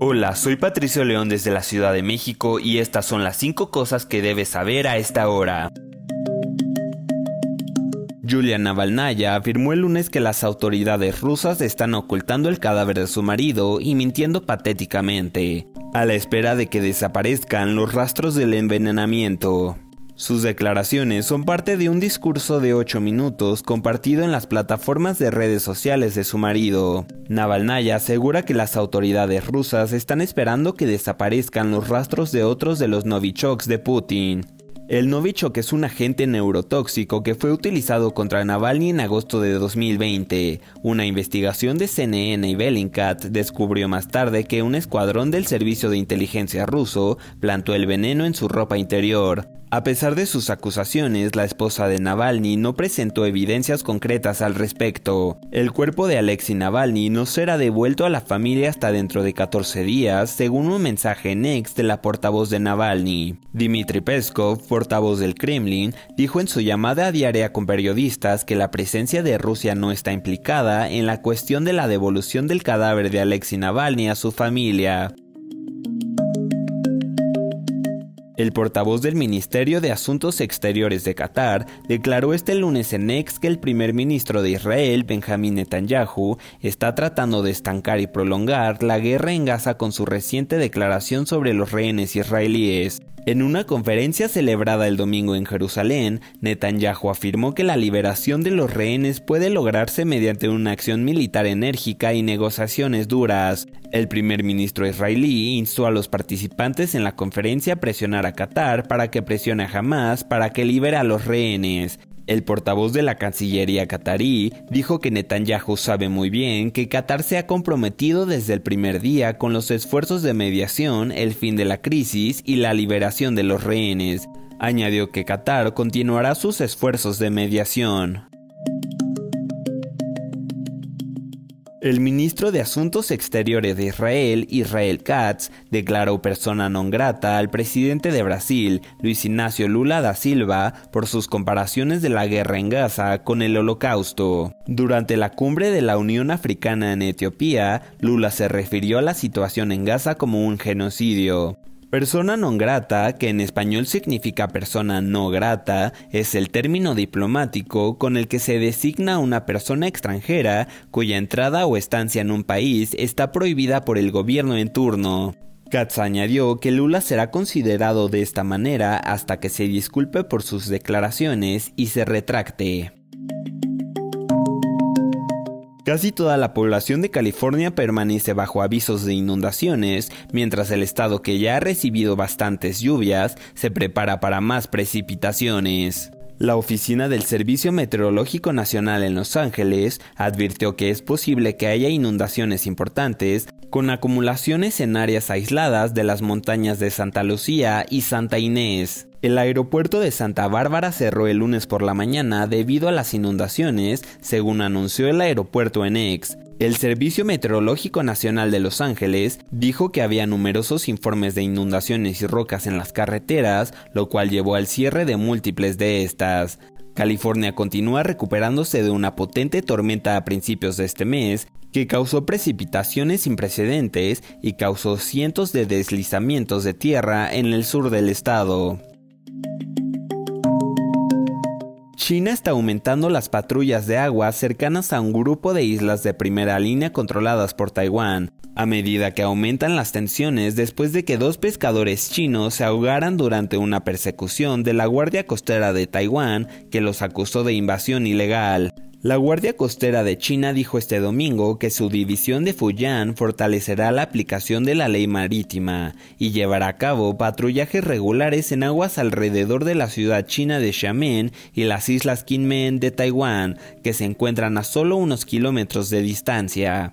Hola, soy Patricio León desde la Ciudad de México y estas son las 5 cosas que debes saber a esta hora. Yulia Navalnaya afirmó el lunes que las autoridades rusas están ocultando el cadáver de su marido y mintiendo patéticamente, a la espera de que desaparezcan los rastros del envenenamiento. Sus declaraciones son parte de un discurso de 8 minutos compartido en las plataformas de redes sociales de su marido. Navalnaya asegura que las autoridades rusas están esperando que desaparezcan los rastros de otros de los Novichoks de Putin. El Novichok es un agente neurotóxico que fue utilizado contra Navalny en agosto de 2020. Una investigación de CNN y Bellingcat descubrió más tarde que un escuadrón del servicio de inteligencia ruso plantó el veneno en su ropa interior. A pesar de sus acusaciones, la esposa de Navalny no presentó evidencias concretas al respecto. El cuerpo de Alexei Navalny no será devuelto a la familia hasta dentro de 14 días, según un mensaje en ex de la portavoz de Navalny. Dmitry Peskov, portavoz del Kremlin, dijo en su llamada diaria con periodistas que la presencia de Rusia no está implicada en la cuestión de la devolución del cadáver de Alexei Navalny a su familia. El portavoz del Ministerio de Asuntos Exteriores de Qatar declaró este lunes en Ex que el primer ministro de Israel, Benjamin Netanyahu, está tratando de estancar y prolongar la guerra en Gaza con su reciente declaración sobre los rehenes israelíes. En una conferencia celebrada el domingo en Jerusalén, Netanyahu afirmó que la liberación de los rehenes puede lograrse mediante una acción militar enérgica y negociaciones duras. El primer ministro israelí instó a los participantes en la conferencia a presionar a Qatar para que presione a Hamas para que libere a los rehenes. El portavoz de la Cancillería qatarí dijo que Netanyahu sabe muy bien que Qatar se ha comprometido desde el primer día con los esfuerzos de mediación, el fin de la crisis y la liberación de los rehenes. Añadió que Qatar continuará sus esfuerzos de mediación. El ministro de Asuntos Exteriores de Israel, Israel Katz, declaró persona non grata al presidente de Brasil, Luis Ignacio Lula da Silva, por sus comparaciones de la guerra en Gaza con el holocausto. Durante la cumbre de la Unión Africana en Etiopía, Lula se refirió a la situación en Gaza como un genocidio. Persona non grata, que en español significa persona no grata, es el término diplomático con el que se designa a una persona extranjera cuya entrada o estancia en un país está prohibida por el gobierno en turno. Katz añadió que Lula será considerado de esta manera hasta que se disculpe por sus declaraciones y se retracte. Casi toda la población de California permanece bajo avisos de inundaciones, mientras el estado que ya ha recibido bastantes lluvias se prepara para más precipitaciones. La oficina del Servicio Meteorológico Nacional en Los Ángeles advirtió que es posible que haya inundaciones importantes con acumulaciones en áreas aisladas de las montañas de Santa Lucía y Santa Inés. El aeropuerto de Santa Bárbara cerró el lunes por la mañana debido a las inundaciones, según anunció el aeropuerto en Ex. El Servicio Meteorológico Nacional de Los Ángeles dijo que había numerosos informes de inundaciones y rocas en las carreteras, lo cual llevó al cierre de múltiples de estas. California continúa recuperándose de una potente tormenta a principios de este mes que causó precipitaciones sin precedentes y causó cientos de deslizamientos de tierra en el sur del estado. China está aumentando las patrullas de agua cercanas a un grupo de islas de primera línea controladas por Taiwán, a medida que aumentan las tensiones después de que dos pescadores chinos se ahogaran durante una persecución de la Guardia Costera de Taiwán que los acusó de invasión ilegal. La Guardia Costera de China dijo este domingo que su división de Fujian fortalecerá la aplicación de la ley marítima y llevará a cabo patrullajes regulares en aguas alrededor de la ciudad china de Xiamen y las islas Kinmen de Taiwán, que se encuentran a solo unos kilómetros de distancia.